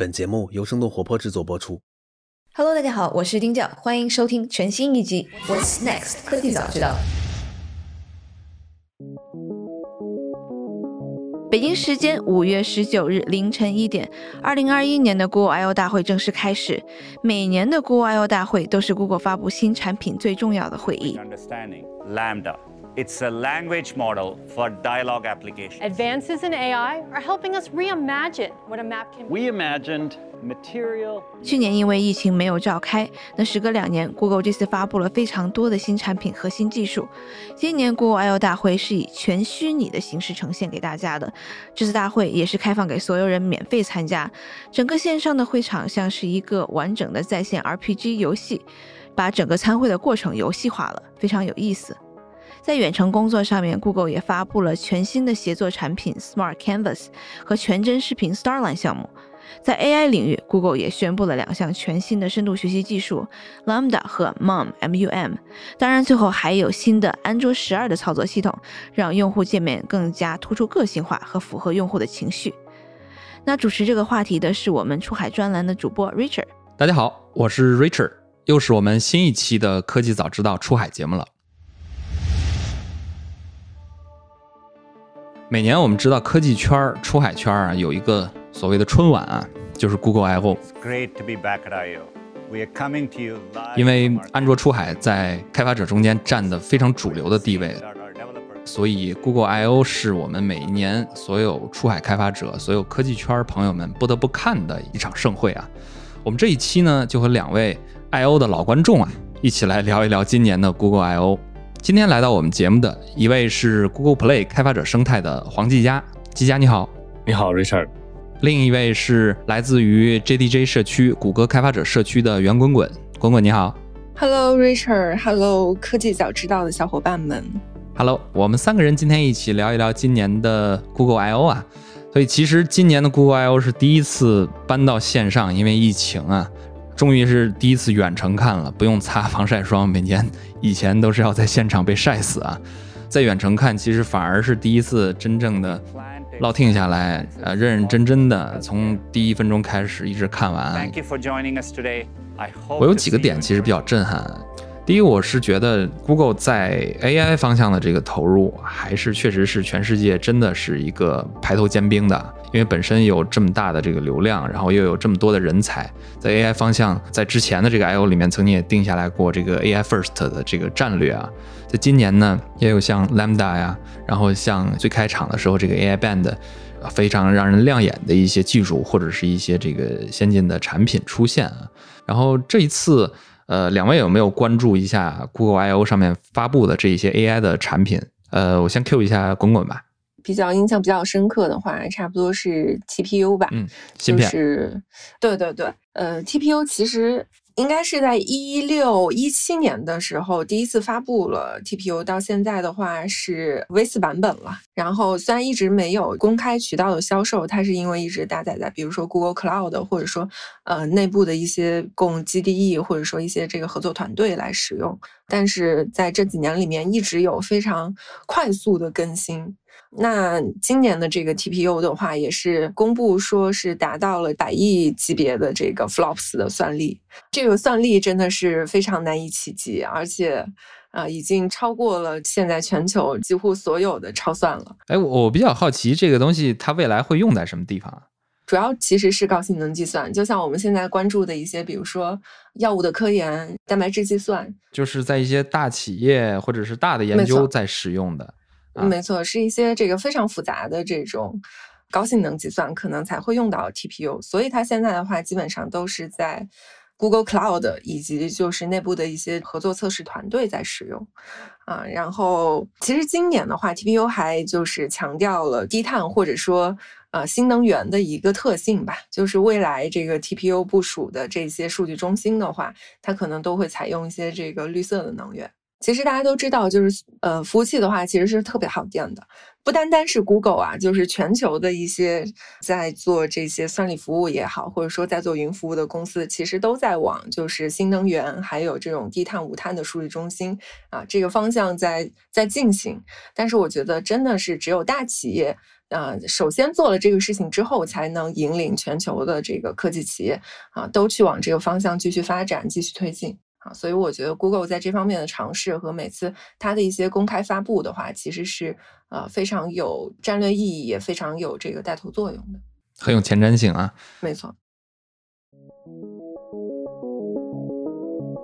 本节目由生动活泼制作播出。Hello，大家好，我是丁教，欢迎收听全新一集《What's Next 科技早知道》。北京时间五月十九日凌晨一点，二零二一年的 Google I/O 大会正式开始。每年的 Google I/O 大会都是 Google 发布新产品最重要的会议。understanding, Lambda. It's a language model for dialogue application. Advances in AI are helping us reimagine what a map can be. We imagined material 去年因为疫情没有召开，那时隔两年，Google 这次发布了非常多的新产品和新技术。今年 Google I/O 大会是以全虚拟的形式呈现给大家的，这次大会也是开放给所有人免费参加。整个线上的会场像是一个完整的在线 RPG 游戏，把整个参会的过程游戏化了，非常有意思。在远程工作上面，Google 也发布了全新的协作产品 Smart Canvas 和全真视频 Starline 项目。在 AI 领域，Google 也宣布了两项全新的深度学习技术 Lambda 和 MUM（MUM）。当然，最后还有新的安卓十二的操作系统，让用户界面更加突出个性化和符合用户的情绪。那主持这个话题的是我们出海专栏的主播 Richard。大家好，我是 Richard，又是我们新一期的科技早知道出海节目了。每年我们知道科技圈儿、出海圈儿啊，有一个所谓的春晚啊，就是 Google I/O。great to be back at I/O. We are coming to you 因为安卓出海在开发者中间占的非常主流的地位所以 Google I/O 是我们每一年所有出海开发者、所有科技圈朋友们不得不看的一场盛会啊。我们这一期呢，就和两位 I/O 的老观众啊，一起来聊一聊今年的 Google I/O。今天来到我们节目的一位是 Google Play 开发者生态的黄继佳，继佳你好。你好，Richard。另一位是来自于 JDJ 社区谷歌开发者社区的袁滚滚，滚滚你好。Hello Richard，Hello 科技早知道的小伙伴们。Hello，我们三个人今天一起聊一聊今年的 Google I/O 啊。所以其实今年的 Google I/O 是第一次搬到线上，因为疫情啊，终于是第一次远程看了，不用擦防晒霜，每年以前都是要在现场被晒死啊。在远程看，其实反而是第一次真正的落听下来，呃，认认真真的从第一分钟开始一直看完。Thank you for joining us today. 我有几个点其实比较震撼。第一，我是觉得 Google 在 AI 方向的这个投入，还是确实是全世界真的是一个排头尖兵的，因为本身有这么大的这个流量，然后又有这么多的人才，在 AI 方向，在之前的这个 I/O 里面，曾经也定下来过这个 AI First 的这个战略啊。在今年呢，也有像 Lambda 呀，然后像最开场的时候这个 AI Band。非常让人亮眼的一些技术或者是一些这个先进的产品出现啊。然后这一次，呃，两位有没有关注一下 Google I/O 上面发布的这一些 AI 的产品？呃，我先 Q 一下滚滚吧。比较印象比较深刻的话，差不多是 TPU 吧。嗯，就，是对对对，呃，TPU 其实应该是在一六一七年的时候第一次发布了 TPU，到现在的话是 V 四版本了。然后虽然一直没有公开渠道的销售，它是因为一直搭载在比如说 Google Cloud 或者说呃内部的一些供 GDE 或者说一些这个合作团队来使用。但是在这几年里面，一直有非常快速的更新。那今年的这个 TPU 的话，也是公布说是达到了百亿级别的这个 flops 的算力，这个算力真的是非常难以企及，而且。啊、已经超过了现在全球几乎所有的超算了。哎，我我比较好奇这个东西它未来会用在什么地方啊？主要其实是高性能计算，就像我们现在关注的一些，比如说药物的科研、蛋白质计算，就是在一些大企业或者是大的研究在使用的。啊没错，是一些这个非常复杂的这种高性能计算，可能才会用到 TPU。所以它现在的话，基本上都是在 Google Cloud 以及就是内部的一些合作测试团队在使用啊。然后，其实今年的话，TPU 还就是强调了低碳或者说呃新能源的一个特性吧，就是未来这个 TPU 部署的这些数据中心的话，它可能都会采用一些这个绿色的能源。其实大家都知道，就是呃，服务器的话其实是特别耗电的，不单单是 Google 啊，就是全球的一些在做这些算力服务也好，或者说在做云服务的公司，其实都在往就是新能源还有这种低碳无碳的数据中心啊这个方向在在进行。但是我觉得真的是只有大企业呃，首先做了这个事情之后，才能引领全球的这个科技企业啊，都去往这个方向继续发展、继续推进啊。所以我觉得 Google 在这方面的尝试和每次它的一些公开发布的话，其实是呃非常有战略意义，也非常有这个带头作用的，很有前瞻性啊。没错。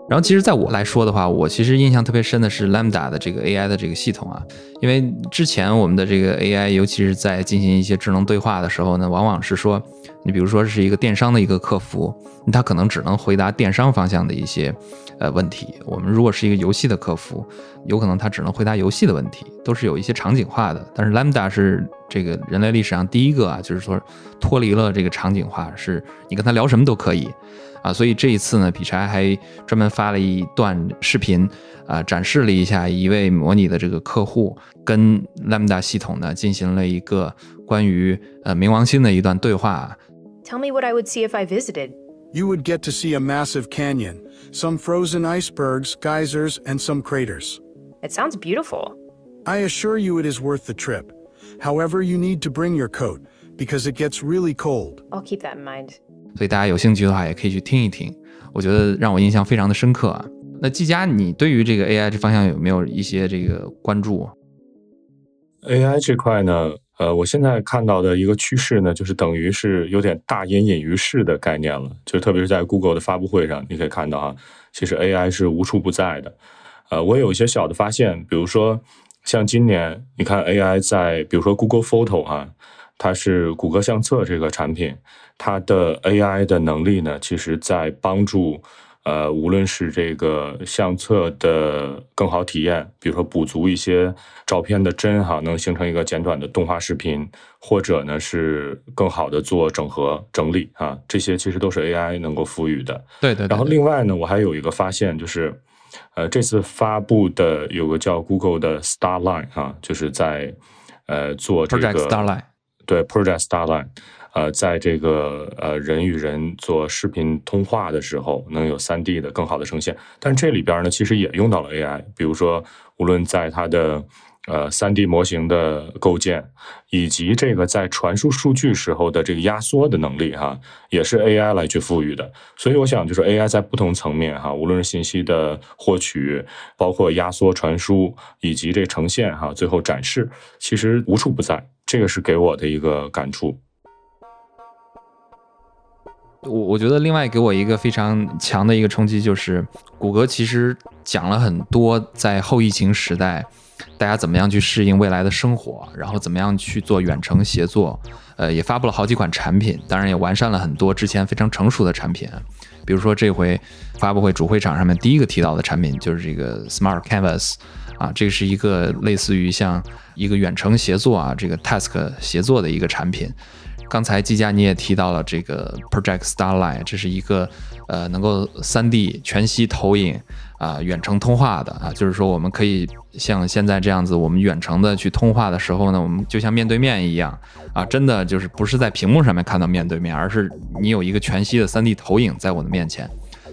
然后，其实，在我来说的话，我其实印象特别深的是 Lambda 的这个 AI 的这个系统啊，因为之前我们的这个 AI，尤其是在进行一些智能对话的时候呢，往往是说，你比如说是一个电商的一个客服，他可能只能回答电商方向的一些呃问题；我们如果是一个游戏的客服，有可能他只能回答游戏的问题，都是有一些场景化的。但是 Lambda 是这个人类历史上第一个啊，就是说脱离了这个场景化，是你跟他聊什么都可以。啊，所以这一次呢，比柴还专门发了一段视频，啊，展示了一下一位模拟的这个客户跟 Lambda 系统呢进行了一个关于呃冥王星的一段对话。Tell me what I would see if I visited. You would get to see a massive canyon, some frozen icebergs, geysers, and some craters. It sounds beautiful. I assure you it is worth the trip. However, you need to bring your coat because it gets really cold. I'll keep that in mind. 所以大家有兴趣的话，也可以去听一听。我觉得让我印象非常的深刻啊。那季佳，你对于这个 AI 这方向有没有一些这个关注？AI 这块呢， 呃，我现在看到的一个趋势呢，就是等于是有点大隐隐于市的概念了。就特别是在 Google 的发布会上，你可以看到哈，其实 AI 是无处不在的。呃，我有一些小的发现，比如说像今年，你看 AI 在，比如说 Google Photo 哈，它是谷歌相册这个产品。它的 AI 的能力呢，其实在帮助，呃，无论是这个相册的更好体验，比如说补足一些照片的帧哈，能形成一个简短的动画视频，或者呢是更好的做整合整理啊，这些其实都是 AI 能够赋予的。对对。然后另外呢，我还有一个发现，就是，呃，这次发布的有个叫 Google 的 Starline 哈，就是在，呃，做这个 Project Starline，对 Project Starline。呃，在这个呃人与人做视频通话的时候，能有三 D 的更好的呈现。但这里边呢，其实也用到了 AI，比如说，无论在它的呃三 D 模型的构建，以及这个在传输数据时候的这个压缩的能力，哈，也是 AI 来去赋予的。所以我想，就是 AI 在不同层面，哈，无论是信息的获取，包括压缩传输，以及这呈现，哈，最后展示，其实无处不在。这个是给我的一个感触。我我觉得另外给我一个非常强的一个冲击就是，谷歌其实讲了很多在后疫情时代，大家怎么样去适应未来的生活，然后怎么样去做远程协作，呃，也发布了好几款产品，当然也完善了很多之前非常成熟的产品，比如说这回发布会主会场上面第一个提到的产品就是这个 Smart Canvas，啊，这是一个类似于像一个远程协作啊，这个 Task 协作的一个产品。刚才季佳你也提到了这个 Project Starline，这是一个呃能够 3D 全息投影啊远程通话的啊，就是说我们可以像现在这样子，我们远程的去通话的时候呢，我们就像面对面一样啊，真的就是不是在屏幕上面看到面对面，而是你有一个全息的 3D 投影在我的面前。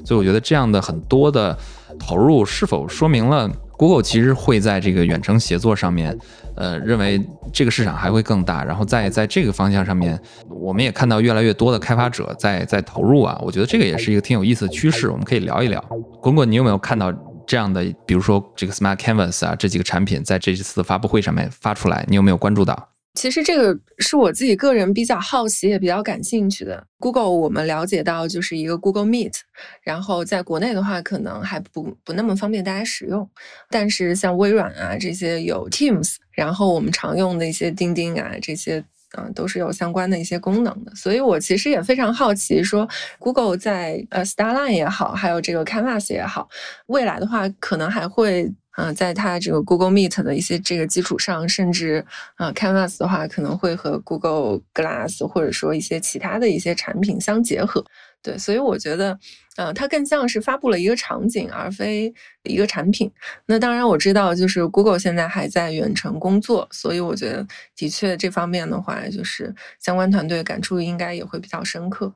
所以我觉得这样的很多的投入，是否说明了 Google 其实会在这个远程协作上面？呃，认为这个市场还会更大，然后在在这个方向上面，我们也看到越来越多的开发者在在投入啊。我觉得这个也是一个挺有意思的趋势，我们可以聊一聊。滚滚，你有没有看到这样的，比如说这个 Smart Canvas 啊，这几个产品在这次发布会上面发出来，你有没有关注到？其实这个是我自己个人比较好奇也比较感兴趣的。Google 我们了解到就是一个 Google Meet，然后在国内的话可能还不不那么方便大家使用，但是像微软啊这些有 Teams，然后我们常用的一些钉钉啊这些，嗯，都是有相关的一些功能的。所以我其实也非常好奇，说 Google 在呃 Starline 也好，还有这个 Canvas 也好，未来的话可能还会。嗯，在它这个 Google Meet 的一些这个基础上，甚至啊 Canvas 的话，可能会和 Google Glass 或者说一些其他的一些产品相结合。对，所以我觉得，呃，它更像是发布了一个场景，而非一个产品。那当然我知道，就是 Google 现在还在远程工作，所以我觉得的确这方面的话，就是相关团队感触应该也会比较深刻。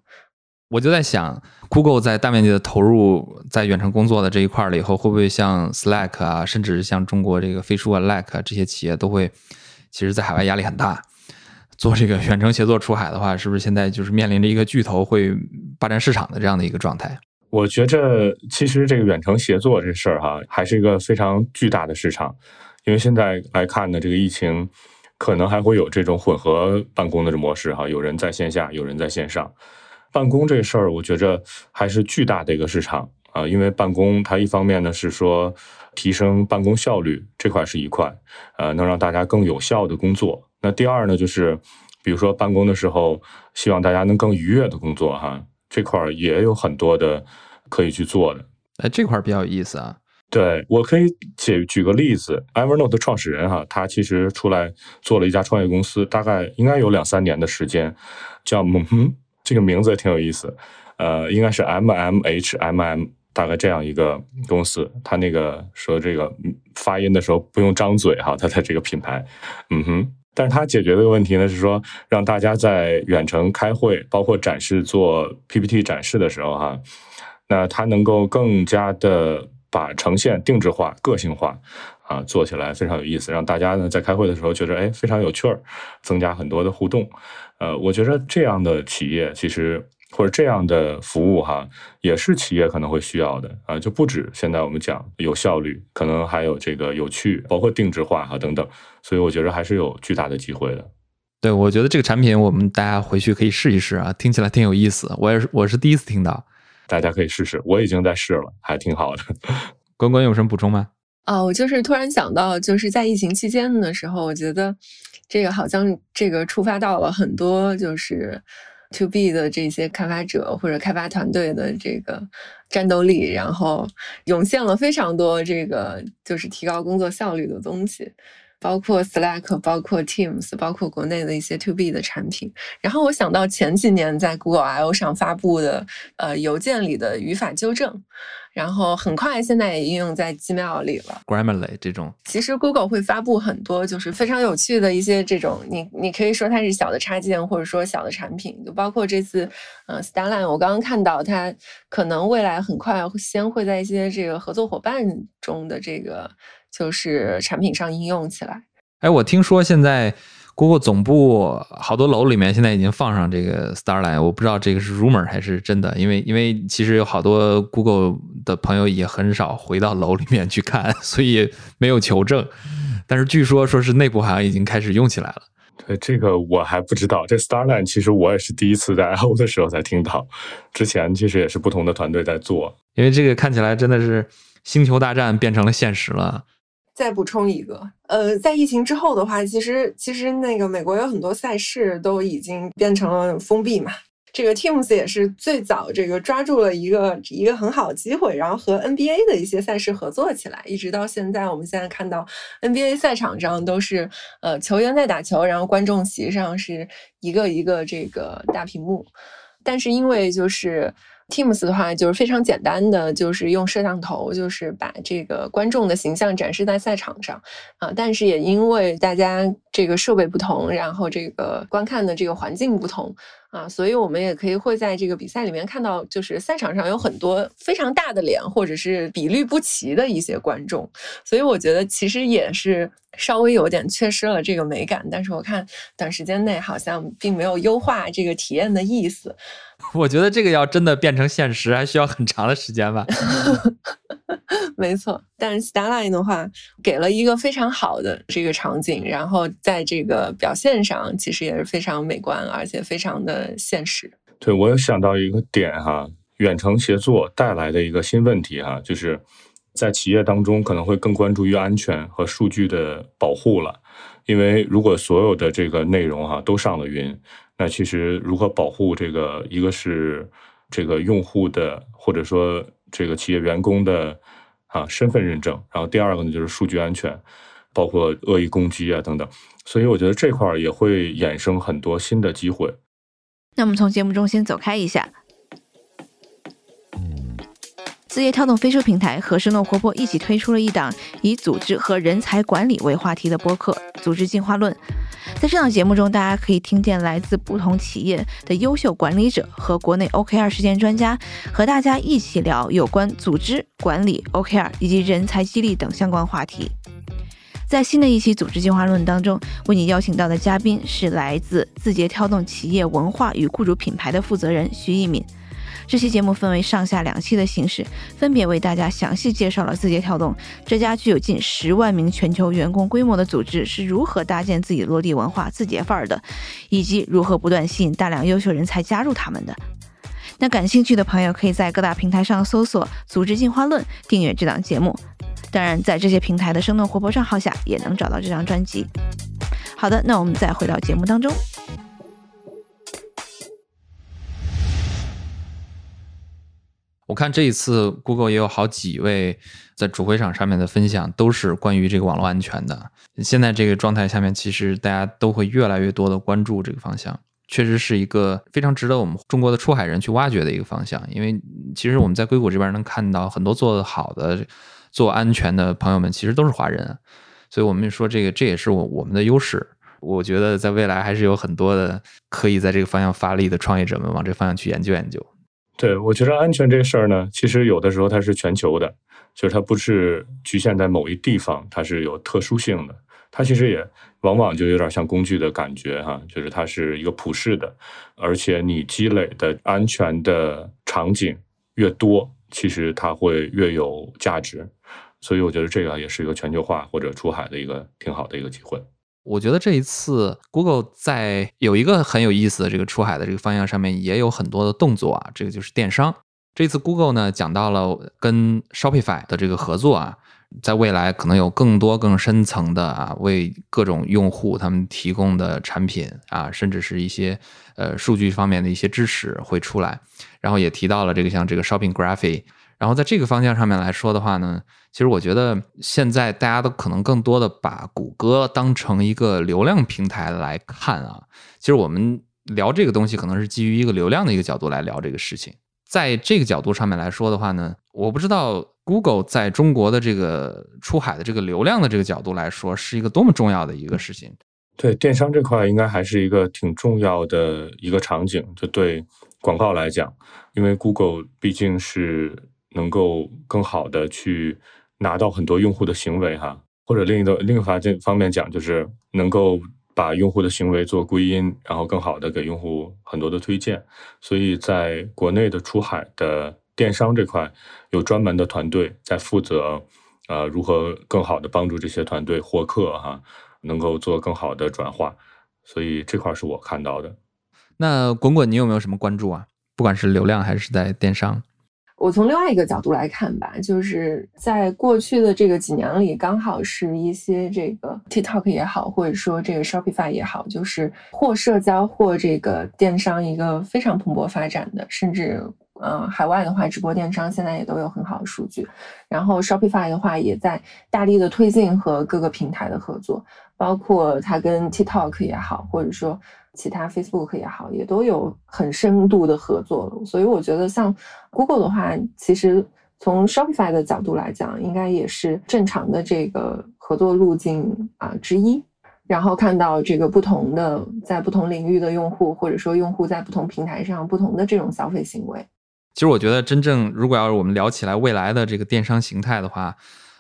我就在想，Google 在大面积的投入在远程工作的这一块了以后，会不会像 Slack 啊，甚至像中国这个飞书啊、Lack 这些企业都会，其实在海外压力很大。做这个远程协作出海的话，是不是现在就是面临着一个巨头会霸占市场的这样的一个状态？我觉着其实这个远程协作这事儿哈，还是一个非常巨大的市场，因为现在来看呢，这个疫情可能还会有这种混合办公的模式哈，有人在线下，有人在线上。办公这事儿，我觉着还是巨大的一个市场啊，因为办公它一方面呢是说提升办公效率这块是一块，呃，能让大家更有效的工作。那第二呢，就是比如说办公的时候，希望大家能更愉悦的工作哈。这块儿也有很多的可以去做的，哎，这块儿比较有意思啊。对我可以举举个例子，Evernote 创始人哈，他其实出来做了一家创业公司，大概应该有两三年的时间，叫嗯，这个名字也挺有意思，呃，应该是 M M H M M，大概这样一个公司。他那个说这个发音的时候不用张嘴哈，他的这个品牌，嗯哼。但是他解决的问题呢，是说让大家在远程开会，包括展示做 PPT 展示的时候，哈，那他能够更加的把呈现定制化、个性化，啊，做起来非常有意思，让大家呢在开会的时候觉得哎非常有趣儿，增加很多的互动。呃，我觉得这样的企业其实。或者这样的服务哈，也是企业可能会需要的啊，就不止现在我们讲有效率，可能还有这个有趣，包括定制化哈等等，所以我觉得还是有巨大的机会的。对，我觉得这个产品我们大家回去可以试一试啊，听起来挺有意思。我也是，我是第一次听到，大家可以试试，我已经在试了，还挺好的。关关有什么补充吗？啊，我就是突然想到，就是在疫情期间的时候，我觉得这个好像这个触发到了很多就是。To B 的这些开发者或者开发团队的这个战斗力，然后涌现了非常多这个就是提高工作效率的东西。包括 Slack，包括 Teams，包括国内的一些 To B 的产品。然后我想到前几年在 Google I/O 上发布的呃邮件里的语法纠正，然后很快现在也应用在 Gmail 里了。Grammarly 这种，其实 Google 会发布很多就是非常有趣的一些这种，你你可以说它是小的插件，或者说小的产品。就包括这次呃 Starline，我刚刚看到它可能未来很快先会在一些这个合作伙伴中的这个。就是产品上应用起来。哎，我听说现在 Google 总部好多楼里面现在已经放上这个 Starline，我不知道这个是 rumor 还是真的，因为因为其实有好多 Google 的朋友也很少回到楼里面去看，所以没有求证。但是据说说是内部好像已经开始用起来了。对，这个我还不知道。这 Starline 其实我也是第一次在 I/O 的时候才听到，之前其实也是不同的团队在做。因为这个看起来真的是星球大战变成了现实了。再补充一个，呃，在疫情之后的话，其实其实那个美国有很多赛事都已经变成了封闭嘛。这个 Teams 也是最早这个抓住了一个一个很好的机会，然后和 NBA 的一些赛事合作起来，一直到现在，我们现在看到 NBA 赛场上都是呃球员在打球，然后观众席上是一个一个这个大屏幕，但是因为就是。Teams 的话就是非常简单的，就是用摄像头，就是把这个观众的形象展示在赛场上啊。但是也因为大家这个设备不同，然后这个观看的这个环境不同。啊，所以我们也可以会在这个比赛里面看到，就是赛场上有很多非常大的脸，或者是比率不齐的一些观众。所以我觉得其实也是稍微有点缺失了这个美感。但是我看短时间内好像并没有优化这个体验的意思。我觉得这个要真的变成现实，还需要很长的时间吧。没错，但是 Starline 的话给了一个非常好的这个场景，然后在这个表现上其实也是非常美观，而且非常的现实。对我有想到一个点哈，远程协作带来的一个新问题哈，就是在企业当中可能会更关注于安全和数据的保护了，因为如果所有的这个内容哈都上了云，那其实如何保护这个一个是这个用户的，或者说这个企业员工的。啊，身份认证，然后第二个呢就是数据安全，包括恶意攻击啊等等，所以我觉得这块儿也会衍生很多新的机会。那我们从节目中先走开一下。字节跳动飞书平台和生动活泼一起推出了一档以组织和人才管理为话题的播客《组织进化论》。在这档节目中，大家可以听见来自不同企业的优秀管理者和国内 OKR 实践专家，和大家一起聊有关组织管理、OKR 以及人才激励等相关话题。在新的一期组织进化论当中，为你邀请到的嘉宾是来自字节跳动企业文化与雇主品牌的负责人徐一敏。这期节目分为上下两期的形式，分别为大家详细介绍了字节跳动这家具有近十万名全球员工规模的组织是如何搭建自己落地文化、字节范儿的，以及如何不断吸引大量优秀人才加入他们的。那感兴趣的朋友可以在各大平台上搜索“组织进化论”，订阅这档节目。当然，在这些平台的生动活泼账号下，也能找到这张专辑。好的，那我们再回到节目当中。我看这一次 Google 也有好几位在主会场上面的分享，都是关于这个网络安全的。现在这个状态下面，其实大家都会越来越多的关注这个方向，确实是一个非常值得我们中国的出海人去挖掘的一个方向。因为其实我们在硅谷这边能看到很多做的好的、做安全的朋友们，其实都是华人，所以我们说这个这也是我我们的优势。我觉得在未来还是有很多的可以在这个方向发力的创业者们往这方向去研究研究。对，我觉得安全这事儿呢，其实有的时候它是全球的，就是它不是局限在某一地方，它是有特殊性的。它其实也往往就有点像工具的感觉哈，就是它是一个普世的，而且你积累的安全的场景越多，其实它会越有价值。所以我觉得这个也是一个全球化或者出海的一个挺好的一个机会。我觉得这一次 Google 在有一个很有意思的这个出海的这个方向上面也有很多的动作啊，这个就是电商。这次 Google 呢讲到了跟 Shopify 的这个合作啊，在未来可能有更多更深层的啊，为各种用户他们提供的产品啊，甚至是一些呃数据方面的一些支持会出来。然后也提到了这个像这个 Shopping Graphy。然后在这个方向上面来说的话呢，其实我觉得现在大家都可能更多的把谷歌当成一个流量平台来看啊。其实我们聊这个东西，可能是基于一个流量的一个角度来聊这个事情。在这个角度上面来说的话呢，我不知道 Google 在中国的这个出海的这个流量的这个角度来说，是一个多么重要的一个事情。对电商这块，应该还是一个挺重要的一个场景。就对广告来讲，因为 Google 毕竟是。能够更好的去拿到很多用户的行为哈，或者另一个另一方这方面讲，就是能够把用户的行为做归因，然后更好的给用户很多的推荐。所以在国内的出海的电商这块，有专门的团队在负责，呃，如何更好的帮助这些团队获客哈，能够做更好的转化。所以这块是我看到的。那滚滚，你有没有什么关注啊？不管是流量还是在电商？我从另外一个角度来看吧，就是在过去的这个几年里，刚好是一些这个 TikTok 也好，或者说这个 Shopify 也好，就是或社交或这个电商一个非常蓬勃发展的，甚至嗯海外的话，直播电商现在也都有很好的数据。然后 Shopify 的话，也在大力的推进和各个平台的合作，包括它跟 TikTok 也好，或者说。其他 Facebook 也好，也都有很深度的合作，所以我觉得像 Google 的话，其实从 Shopify 的角度来讲，应该也是正常的这个合作路径啊之一。然后看到这个不同的在不同领域的用户，或者说用户在不同平台上不同的这种消费行为。其实我觉得，真正如果要是我们聊起来未来的这个电商形态的话，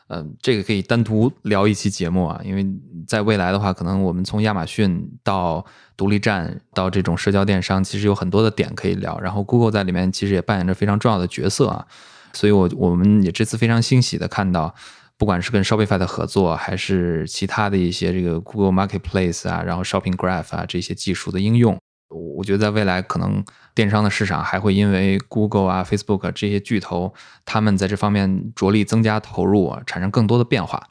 嗯，这个可以单独聊一期节目啊，因为在未来的话，可能我们从亚马逊到独立站到这种社交电商，其实有很多的点可以聊。然后 Google 在里面其实也扮演着非常重要的角色啊，所以我我们也这次非常欣喜的看到，不管是跟 Shopify 的合作，还是其他的一些这个 Google Marketplace 啊，然后 Shopping Graph 啊这些技术的应用，我觉得在未来可能。电商的市场还会因为 Google 啊、Facebook 这些巨头，他们在这方面着力增加投入啊，产生更多的变化。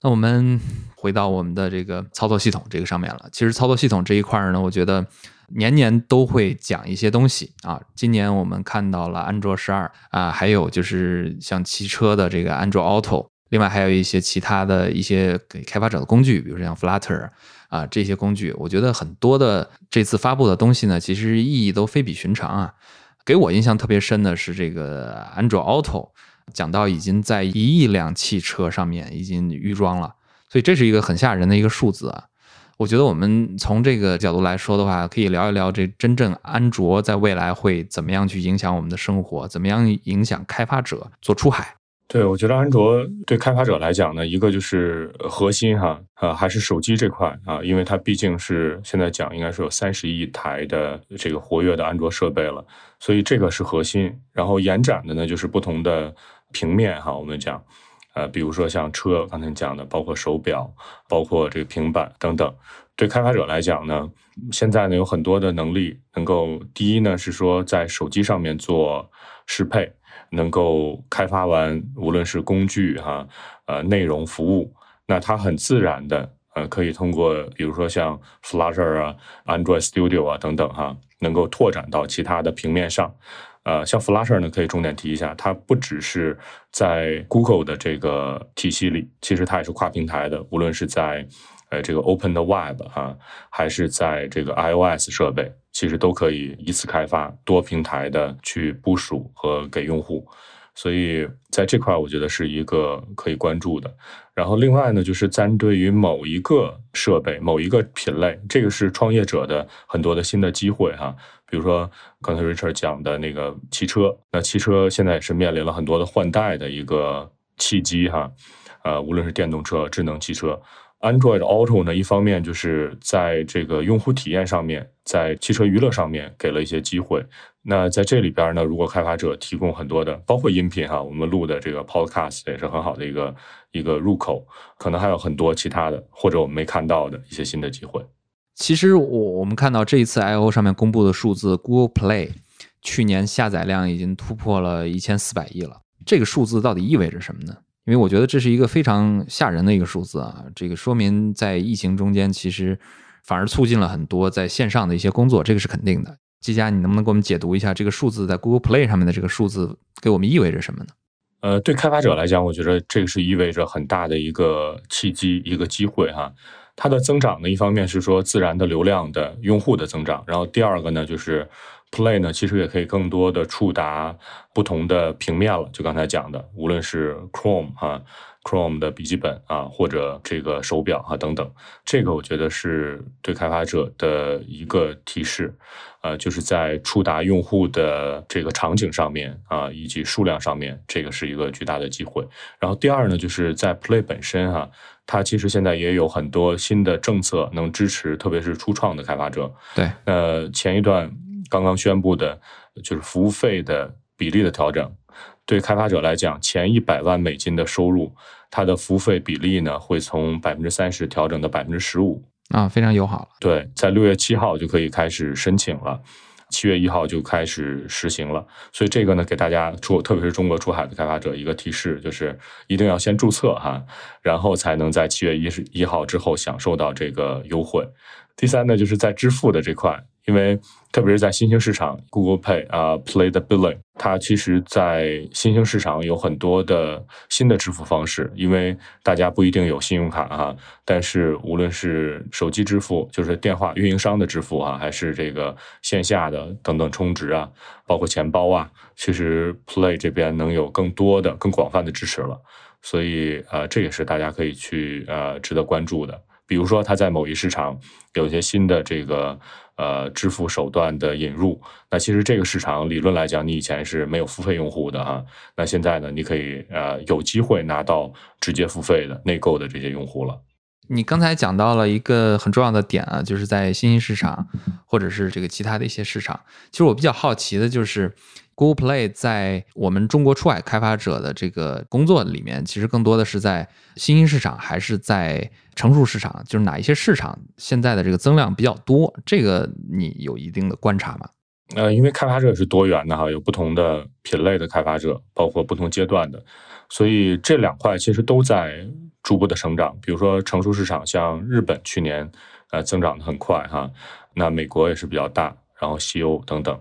那我们回到我们的这个操作系统这个上面了。其实操作系统这一块呢，我觉得年年都会讲一些东西啊。今年我们看到了安卓十二啊，还有就是像汽车的这个安卓 Auto，另外还有一些其他的一些给开发者的工具，比如像 Flutter。啊，这些工具，我觉得很多的这次发布的东西呢，其实意义都非比寻常啊。给我印象特别深的是这个安卓 Auto，讲到已经在一亿辆汽车上面已经预装了，所以这是一个很吓人的一个数字啊。我觉得我们从这个角度来说的话，可以聊一聊这真正安卓在未来会怎么样去影响我们的生活，怎么样影响开发者做出海。对，我觉得安卓对开发者来讲呢，一个就是核心哈，啊，还是手机这块啊，因为它毕竟是现在讲应该是有三十亿台的这个活跃的安卓设备了，所以这个是核心。然后延展的呢，就是不同的平面哈，我们讲，呃，比如说像车，刚才讲的，包括手表，包括这个平板等等。对开发者来讲呢，现在呢有很多的能力，能够第一呢是说在手机上面做适配。能够开发完，无论是工具哈，呃，内容服务，那它很自然的，呃，可以通过比如说像 Flutter 啊、Android Studio 啊等等哈，能够拓展到其他的平面上。呃，像 Flutter 呢，可以重点提一下，它不只是在 Google 的这个体系里，其实它也是跨平台的，无论是在呃这个 Open 的 Web 哈，还是在这个 iOS 设备。其实都可以一次开发多平台的去部署和给用户，所以在这块我觉得是一个可以关注的。然后另外呢，就是针对于某一个设备、某一个品类，这个是创业者的很多的新的机会哈。比如说刚才 Richard 讲的那个汽车，那汽车现在也是面临了很多的换代的一个契机哈。呃，无论是电动车、智能汽车。Android Auto 呢，一方面就是在这个用户体验上面，在汽车娱乐上面给了一些机会。那在这里边呢，如果开发者提供很多的，包括音频哈，我们录的这个 Podcast 也是很好的一个一个入口。可能还有很多其他的，或者我们没看到的一些新的机会。其实我我们看到这一次 I/O 上面公布的数字，Google Play 去年下载量已经突破了一千四百亿了。这个数字到底意味着什么呢？因为我觉得这是一个非常吓人的一个数字啊！这个说明在疫情中间，其实反而促进了很多在线上的一些工作，这个是肯定的。季佳，你能不能给我们解读一下这个数字在 Google Play 上面的这个数字给我们意味着什么呢？呃，对开发者来讲，我觉得这个是意味着很大的一个契机、一个机会哈。它的增长呢，一方面是说自然的流量的用户的增长，然后第二个呢就是。Play 呢，其实也可以更多的触达不同的平面了。就刚才讲的，无论是 Chrome 哈，Chrome 的笔记本啊，或者这个手表啊等等，这个我觉得是对开发者的一个提示，呃，就是在触达用户的这个场景上面啊，以及数量上面，这个是一个巨大的机会。然后第二呢，就是在 Play 本身哈，它其实现在也有很多新的政策能支持，特别是初创的开发者。对，呃，前一段。刚刚宣布的，就是服务费的比例的调整，对开发者来讲，前一百万美金的收入，它的服务费比例呢，会从百分之三十调整到百分之十五啊，非常友好了。对，在六月七号就可以开始申请了，七月一号就开始实行了。所以这个呢，给大家出，特别是中国出海的开发者一个提示，就是一定要先注册哈，然后才能在七月一十一号之后享受到这个优惠。第三呢，就是在支付的这块。因为特别是在新兴市场，Google Pay 啊，Play the Billing，它其实，在新兴市场有很多的新的支付方式。因为大家不一定有信用卡哈，但是无论是手机支付，就是电话运营商的支付啊，还是这个线下的等等充值啊，包括钱包啊，其实 Play 这边能有更多的、更广泛的支持了。所以呃，这也是大家可以去呃值得关注的。比如说，它在某一市场有一些新的这个。呃，支付手段的引入，那其实这个市场理论来讲，你以前是没有付费用户的哈，那现在呢，你可以呃有机会拿到直接付费的内购的这些用户了。你刚才讲到了一个很重要的点啊，就是在新兴市场或者是这个其他的一些市场，其实我比较好奇的就是。Google Play 在我们中国出海开发者的这个工作里面，其实更多的是在新兴市场还是在成熟市场？就是哪一些市场现在的这个增量比较多？这个你有一定的观察吗？呃，因为开发者是多元的哈，有不同的品类的开发者，包括不同阶段的，所以这两块其实都在逐步的成长。比如说成熟市场，像日本去年呃增长的很快哈，那美国也是比较大，然后西欧等等。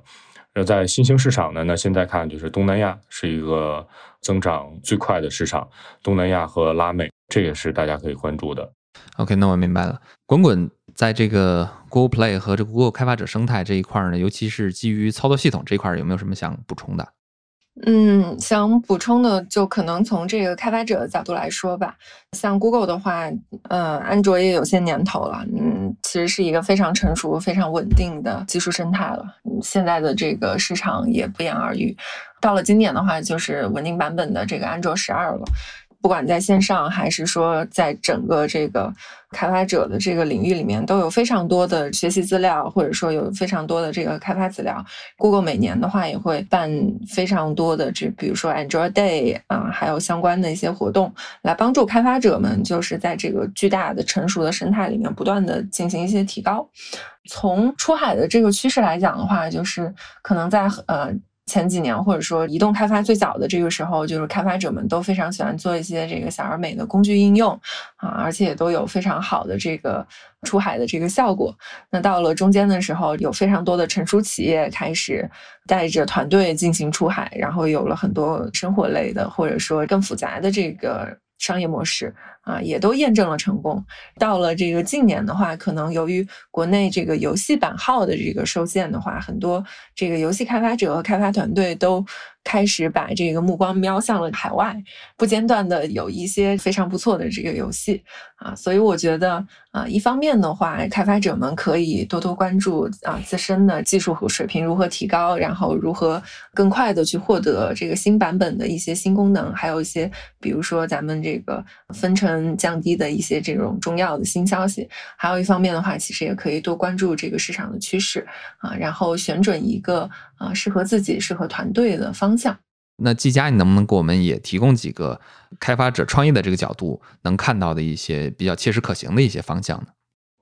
那在新兴市场呢？那现在看就是东南亚是一个增长最快的市场，东南亚和拉美，这也是大家可以关注的。OK，那我明白了。滚滚在这个 Google Play 和这 Google 开发者生态这一块呢，尤其是基于操作系统这一块，有没有什么想补充的？嗯，想补充的就可能从这个开发者的角度来说吧，像 Google 的话，呃，安卓也有些年头了，嗯，其实是一个非常成熟、非常稳定的技术生态了。现在的这个市场也不言而喻，到了今年的话，就是稳定版本的这个安卓十二了。不管在线上还是说在整个这个开发者的这个领域里面，都有非常多的学习资料，或者说有非常多的这个开发资料。Google 每年的话也会办非常多的这，比如说 Android Day 啊，还有相关的一些活动，来帮助开发者们就是在这个巨大的成熟的生态里面不断的进行一些提高。从出海的这个趋势来讲的话，就是可能在呃。前几年，或者说移动开发最早的这个时候，就是开发者们都非常喜欢做一些这个小而美的工具应用啊，而且也都有非常好的这个出海的这个效果。那到了中间的时候，有非常多的成熟企业开始带着团队进行出海，然后有了很多生活类的，或者说更复杂的这个商业模式。啊，也都验证了成功。到了这个近年的话，可能由于国内这个游戏版号的这个受限的话，很多这个游戏开发者和开发团队都开始把这个目光瞄向了海外，不间断的有一些非常不错的这个游戏啊。所以我觉得啊，一方面的话，开发者们可以多多关注啊自身的技术和水平如何提高，然后如何更快的去获得这个新版本的一些新功能，还有一些比如说咱们这个分成。降低的一些这种重要的新消息，还有一方面的话，其实也可以多关注这个市场的趋势啊，然后选准一个啊适合自己、适合团队的方向。那季佳，你能不能给我们也提供几个开发者创业的这个角度能看到的一些比较切实可行的一些方向呢？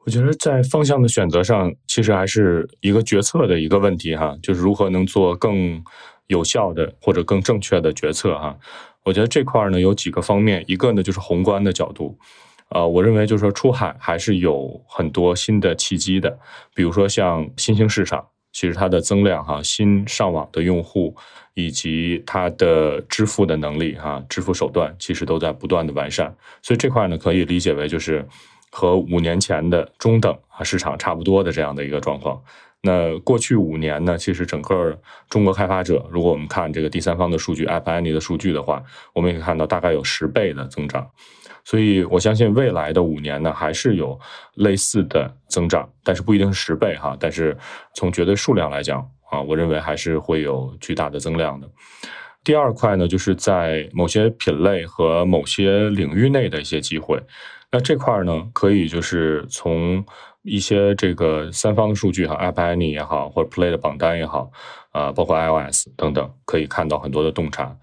我觉得在方向的选择上，其实还是一个决策的一个问题哈，就是如何能做更有效的或者更正确的决策哈。我觉得这块呢有几个方面，一个呢就是宏观的角度，呃，我认为就是说出海还是有很多新的契机的，比如说像新兴市场，其实它的增量哈，新上网的用户以及它的支付的能力哈，支付手段其实都在不断的完善，所以这块呢可以理解为就是和五年前的中等啊市场差不多的这样的一个状况。那过去五年呢，其实整个中国开发者，如果我们看这个第三方的数据，App Annie 的数据的话，我们也可以看到大概有十倍的增长。所以我相信未来的五年呢，还是有类似的增长，但是不一定是十倍哈。但是从绝对数量来讲啊，我认为还是会有巨大的增量的。第二块呢，就是在某些品类和某些领域内的一些机会。那这块呢，可以就是从。一些这个三方的数据哈，App Annie 也好，或者 Play 的榜单也好，啊，包括 iOS 等等，可以看到很多的洞察。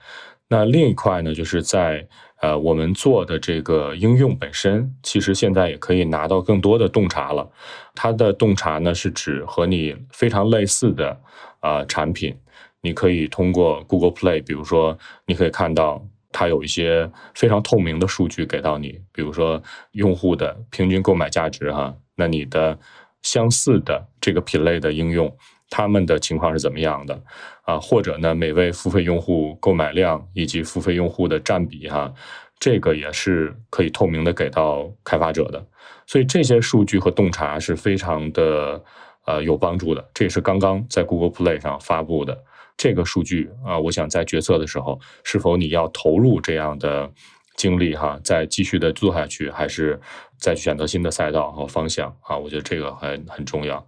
那另一块呢，就是在呃我们做的这个应用本身，其实现在也可以拿到更多的洞察了。它的洞察呢，是指和你非常类似的啊产品，你可以通过 Google Play，比如说你可以看到它有一些非常透明的数据给到你，比如说用户的平均购买价值哈。那你的相似的这个品类的应用，他们的情况是怎么样的啊？或者呢，每位付费用户购买量以及付费用户的占比哈，这个也是可以透明的给到开发者的。所以这些数据和洞察是非常的呃有帮助的。这也是刚刚在 Google Play 上发布的这个数据啊。我想在决策的时候，是否你要投入这样的？精力哈，再继续的做下去，还是再选择新的赛道和方向啊？我觉得这个很很重要。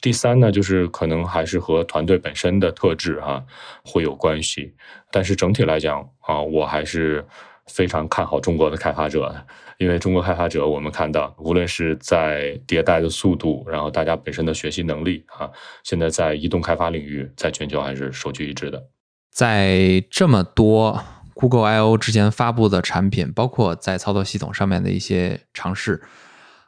第三呢，就是可能还是和团队本身的特质哈会有关系。但是整体来讲啊，我还是非常看好中国的开发者的，因为中国开发者我们看到，无论是在迭代的速度，然后大家本身的学习能力啊，现在在移动开发领域，在全球还是首屈一指的。在这么多。Google I/O 之前发布的产品，包括在操作系统上面的一些尝试，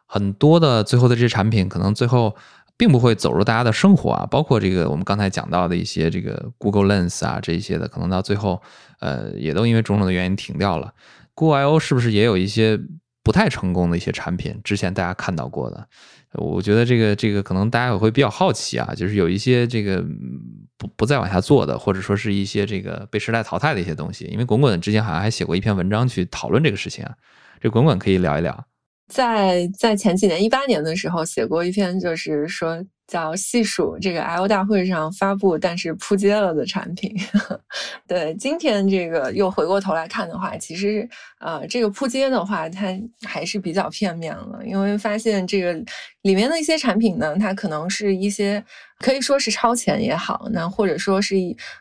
很多的最后的这些产品，可能最后并不会走入大家的生活啊。包括这个我们刚才讲到的一些这个 Google Lens 啊，这一些的，可能到最后，呃，也都因为种种的原因停掉了。Google I/O 是不是也有一些不太成功的一些产品？之前大家看到过的？我觉得这个这个可能大家也会比较好奇啊，就是有一些这个不不再往下做的，或者说是一些这个被时代淘汰的一些东西。因为滚滚之前好像还写过一篇文章去讨论这个事情啊，这滚滚可以聊一聊。在在前几年一八年的时候写过一篇，就是说叫细数这个 I/O 大会上发布但是扑街了的产品。对，今天这个又回过头来看的话，其实呃，这个扑街的话，它还是比较片面了，因为发现这个里面的一些产品呢，它可能是一些。可以说是超前也好，那或者说是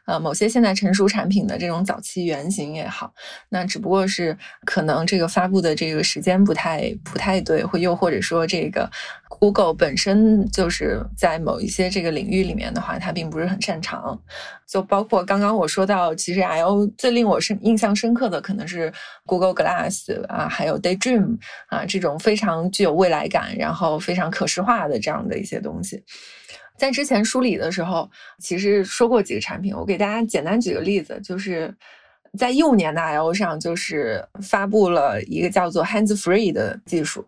呃某些现在成熟产品的这种早期原型也好，那只不过是可能这个发布的这个时间不太不太对，或又或者说这个 Google 本身就是在某一些这个领域里面的话，它并不是很擅长。就包括刚刚我说到，其实 I/O 最令我深印象深刻的可能是 Google Glass 啊，还有 Daydream 啊这种非常具有未来感，然后非常可视化的这样的一些东西。在之前梳理的时候，其实说过几个产品，我给大家简单举个例子，就是在一五年的 I/O 上，就是发布了一个叫做 Hands Free 的技术。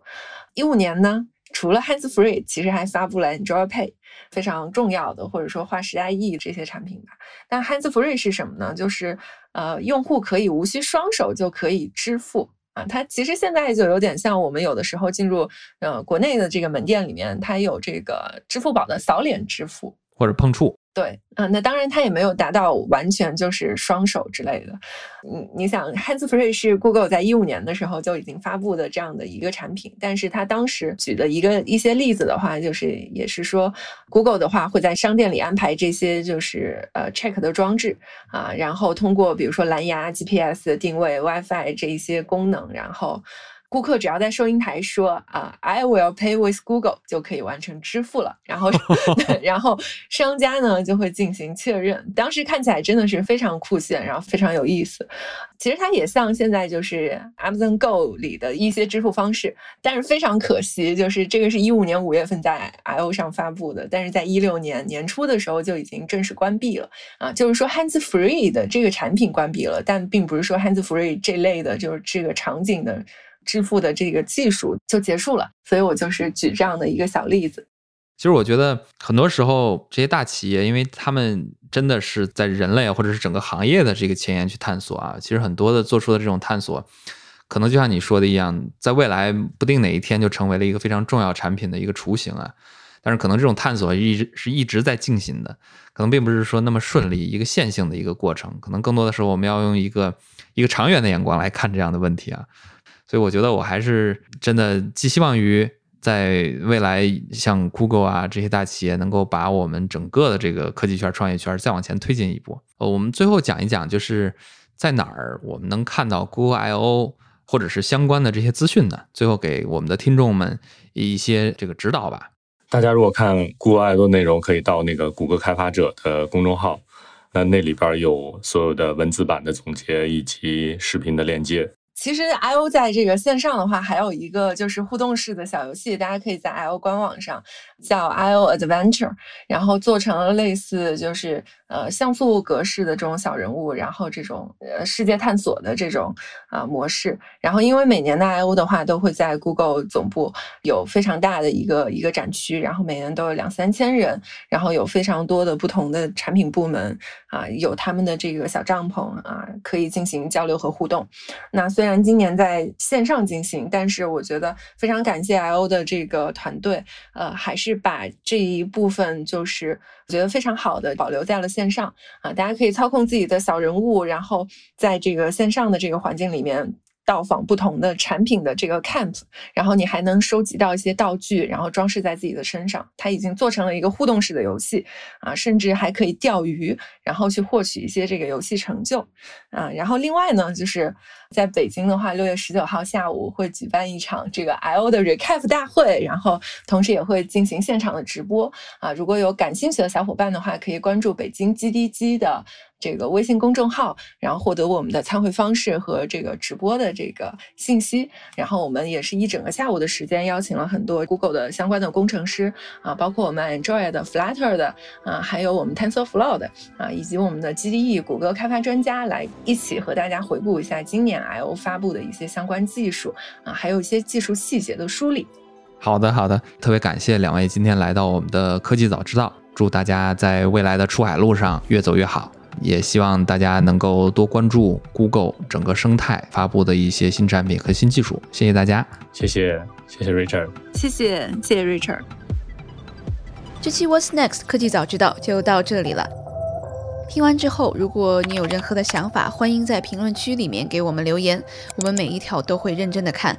一五年呢，除了 Hands Free，其实还发布了 Enjoy Pay，非常重要的或者说划时代意义这些产品吧。但 Hands Free 是什么呢？就是呃，用户可以无需双手就可以支付。啊，它其实现在就有点像我们有的时候进入呃国内的这个门店里面，它有这个支付宝的扫脸支付或者碰触。对，嗯，那当然它也没有达到完全就是双手之类的。你你想，Hands Free 是 Google 在一五年的时候就已经发布的这样的一个产品，但是它当时举的一个一些例子的话，就是也是说 Google 的话会在商店里安排这些就是呃 check 的装置啊，然后通过比如说蓝牙、GPS 定位、WiFi 这一些功能，然后。顾客只要在收银台说啊，I will pay with Google 就可以完成支付了。然后，然后商家呢就会进行确认。当时看起来真的是非常酷炫，然后非常有意思。其实它也像现在就是 Amazon Go 里的一些支付方式，但是非常可惜，就是这个是一五年五月份在 I/O 上发布的，但是在一六年年初的时候就已经正式关闭了啊。就是说 Hands Free 的这个产品关闭了，但并不是说 Hands Free 这类的，就是这个场景的。支付的这个技术就结束了，所以我就是举这样的一个小例子。其实我觉得很多时候这些大企业，因为他们真的是在人类或者是整个行业的这个前沿去探索啊。其实很多的做出的这种探索，可能就像你说的一样，在未来不定哪一天就成为了一个非常重要产品的一个雏形啊。但是可能这种探索一直是一直在进行的，可能并不是说那么顺利一个线性的一个过程。可能更多的时候我们要用一个一个长远的眼光来看这样的问题啊。所以我觉得我还是真的寄希望于在未来，像 Google 啊这些大企业能够把我们整个的这个科技圈、创业圈再往前推进一步。呃，我们最后讲一讲，就是在哪儿我们能看到 Google I/O 或者是相关的这些资讯呢？最后给我们的听众们一些这个指导吧。大家如果看 Google I/O 内容，可以到那个谷歌开发者的公众号，那那里边有所有的文字版的总结以及视频的链接。其实 I O 在这个线上的话，还有一个就是互动式的小游戏，大家可以在 I O 官网上叫 I O Adventure，然后做成了类似就是呃像素格式的这种小人物，然后这种呃世界探索的这种啊模式。然后因为每年的 I O 的话，都会在 Google 总部有非常大的一个一个展区，然后每年都有两三千人，然后有非常多的不同的产品部门啊，有他们的这个小帐篷啊，可以进行交流和互动。那虽然今年在线上进行，但是我觉得非常感谢 I O 的这个团队，呃，还是把这一部分就是我觉得非常好的保留在了线上啊，大家可以操控自己的小人物，然后在这个线上的这个环境里面。到访不同的产品的这个 camp，然后你还能收集到一些道具，然后装饰在自己的身上。它已经做成了一个互动式的游戏啊，甚至还可以钓鱼，然后去获取一些这个游戏成就啊。然后另外呢，就是在北京的话，六月十九号下午会举办一场这个 I O 的 recap 大会，然后同时也会进行现场的直播啊。如果有感兴趣的小伙伴的话，可以关注北京 GDG 的。这个微信公众号，然后获得我们的参会方式和这个直播的这个信息。然后我们也是一整个下午的时间，邀请了很多 Google 的相关的工程师啊，包括我们 Android 的、Flutter 的啊，还有我们 TensorFlow 的啊，以及我们的 GDE 谷歌开发专家来一起和大家回顾一下今年 I/O 发布的一些相关技术啊，还有一些技术细节的梳理。好的，好的，特别感谢两位今天来到我们的科技早知道，祝大家在未来的出海路上越走越好。也希望大家能够多关注 Google 整个生态发布的一些新产品和新技术。谢谢大家，谢谢，谢谢 Richard，谢谢，谢谢 Richard。这期 What's Next 科技早知道就到这里了。听完之后，如果你有任何的想法，欢迎在评论区里面给我们留言，我们每一条都会认真的看。